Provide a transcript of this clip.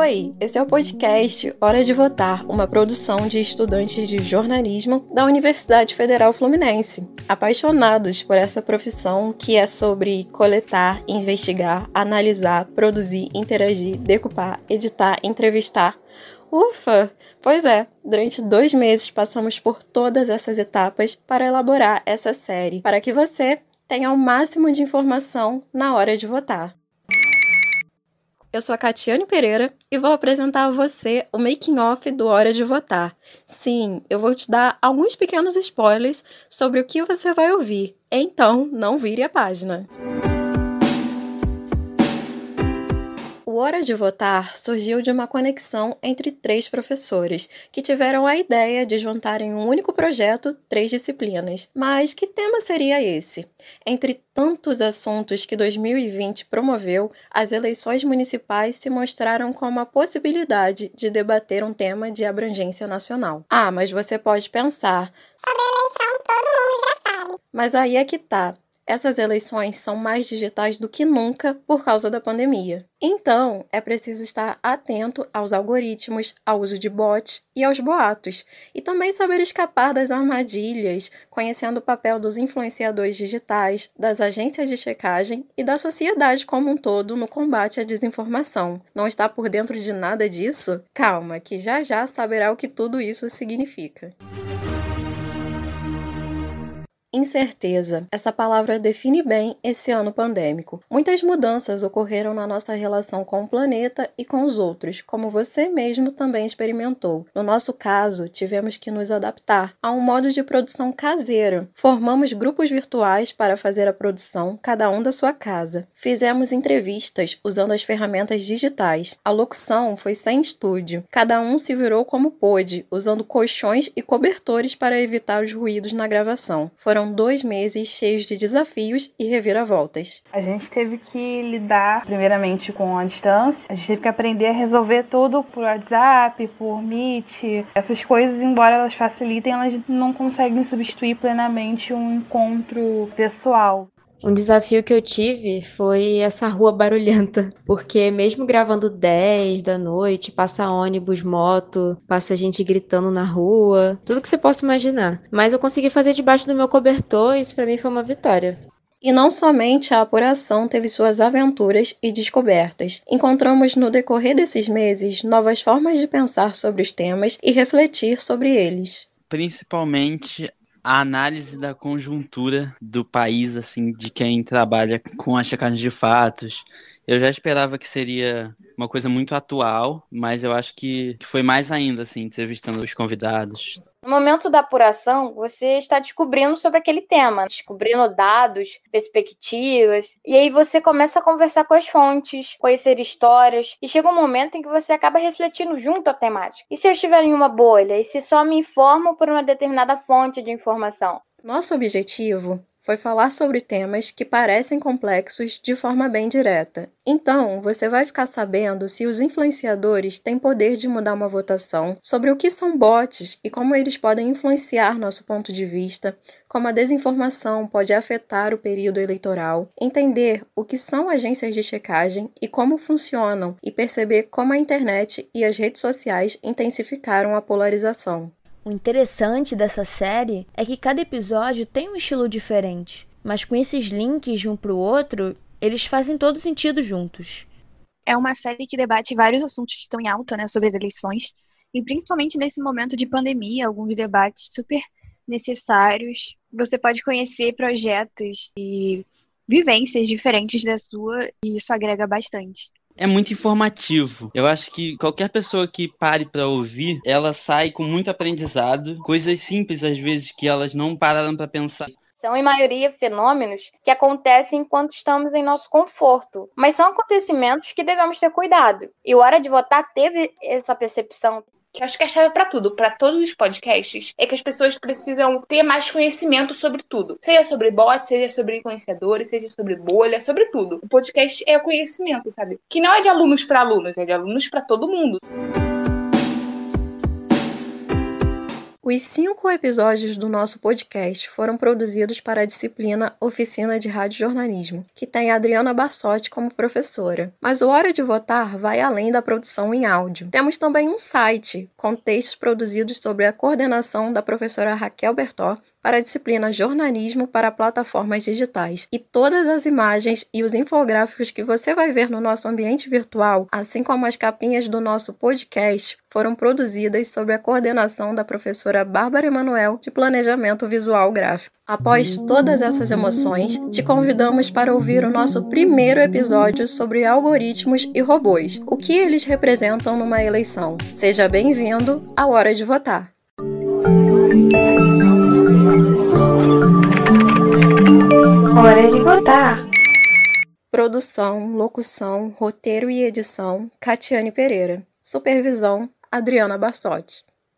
Oi, esse é o podcast Hora de Votar, uma produção de estudantes de jornalismo da Universidade Federal Fluminense, apaixonados por essa profissão que é sobre coletar, investigar, analisar, produzir, interagir, decupar, editar, entrevistar. Ufa! Pois é, durante dois meses passamos por todas essas etapas para elaborar essa série, para que você tenha o máximo de informação na hora de votar. Eu sou a Catiane Pereira e vou apresentar a você o making off do Hora de Votar. Sim, eu vou te dar alguns pequenos spoilers sobre o que você vai ouvir. Então, não vire a página. Hora de Votar surgiu de uma conexão entre três professores, que tiveram a ideia de juntar em um único projeto três disciplinas. Mas que tema seria esse? Entre tantos assuntos que 2020 promoveu, as eleições municipais se mostraram como a possibilidade de debater um tema de abrangência nacional. Ah, mas você pode pensar. Sobre eleição, todo mundo já sabe. Mas aí é que tá essas eleições são mais digitais do que nunca por causa da pandemia. Então, é preciso estar atento aos algoritmos, ao uso de bots e aos boatos, e também saber escapar das armadilhas, conhecendo o papel dos influenciadores digitais, das agências de checagem e da sociedade como um todo no combate à desinformação. Não está por dentro de nada disso? Calma, que já já saberá o que tudo isso significa. Incerteza. Essa palavra define bem esse ano pandêmico. Muitas mudanças ocorreram na nossa relação com o planeta e com os outros, como você mesmo também experimentou. No nosso caso, tivemos que nos adaptar a um modo de produção caseiro. Formamos grupos virtuais para fazer a produção, cada um da sua casa. Fizemos entrevistas usando as ferramentas digitais. A locução foi sem estúdio. Cada um se virou como pôde, usando colchões e cobertores para evitar os ruídos na gravação. Foram foram dois meses cheios de desafios e reviravoltas. A gente teve que lidar, primeiramente, com a distância. A gente teve que aprender a resolver tudo por WhatsApp, por Meet. Essas coisas, embora elas facilitem, elas não conseguem substituir plenamente um encontro pessoal. Um desafio que eu tive foi essa rua barulhenta, porque mesmo gravando 10 da noite, passa ônibus, moto, passa gente gritando na rua, tudo que você possa imaginar. Mas eu consegui fazer debaixo do meu cobertor e isso para mim foi uma vitória. E não somente a apuração teve suas aventuras e descobertas. Encontramos no decorrer desses meses novas formas de pensar sobre os temas e refletir sobre eles. Principalmente a análise da conjuntura do país, assim, de quem trabalha com a checagem de fatos. Eu já esperava que seria uma coisa muito atual, mas eu acho que foi mais ainda, assim, entrevistando os convidados. No momento da apuração, você está descobrindo sobre aquele tema, descobrindo dados, perspectivas, e aí você começa a conversar com as fontes, conhecer histórias, e chega um momento em que você acaba refletindo junto à temática. E se eu estiver em uma bolha? E se só me informo por uma determinada fonte de informação? Nosso objetivo foi falar sobre temas que parecem complexos de forma bem direta. Então, você vai ficar sabendo se os influenciadores têm poder de mudar uma votação, sobre o que são bots e como eles podem influenciar nosso ponto de vista, como a desinformação pode afetar o período eleitoral, entender o que são agências de checagem e como funcionam, e perceber como a internet e as redes sociais intensificaram a polarização. O interessante dessa série é que cada episódio tem um estilo diferente, mas com esses links de um para o outro, eles fazem todo sentido juntos. É uma série que debate vários assuntos que estão em alta, né, sobre as eleições, e principalmente nesse momento de pandemia, alguns debates super necessários. Você pode conhecer projetos e vivências diferentes da sua, e isso agrega bastante é muito informativo. Eu acho que qualquer pessoa que pare para ouvir, ela sai com muito aprendizado, coisas simples às vezes que elas não pararam para pensar. São, em maioria, fenômenos que acontecem enquanto estamos em nosso conforto, mas são acontecimentos que devemos ter cuidado. E o Hora de Votar teve essa percepção que acho que a chave para tudo, para todos os podcasts, é que as pessoas precisam ter mais conhecimento sobre tudo. Seja sobre bots, seja sobre influenciadores, seja sobre bolha, sobre tudo. O podcast é o conhecimento, sabe? Que não é de alunos para alunos, é de alunos para todo mundo. Os cinco episódios do nosso podcast foram produzidos para a disciplina Oficina de Rádio Jornalismo, que tem Adriana Bassotti como professora. Mas o Hora de Votar vai além da produção em áudio. Temos também um site com textos produzidos sobre a coordenação da professora Raquel Bertó para a disciplina Jornalismo para plataformas digitais. E todas as imagens e os infográficos que você vai ver no nosso ambiente virtual, assim como as capinhas do nosso podcast, foram produzidas sob a coordenação da professora Bárbara Emanuel de Planejamento Visual Gráfico. Após todas essas emoções, te convidamos para ouvir o nosso primeiro episódio sobre algoritmos e robôs, o que eles representam numa eleição. Seja bem-vindo à Hora de Votar. Hora de votar. Produção, locução, roteiro e edição: Catiane Pereira. Supervisão: Adriana Bassotti.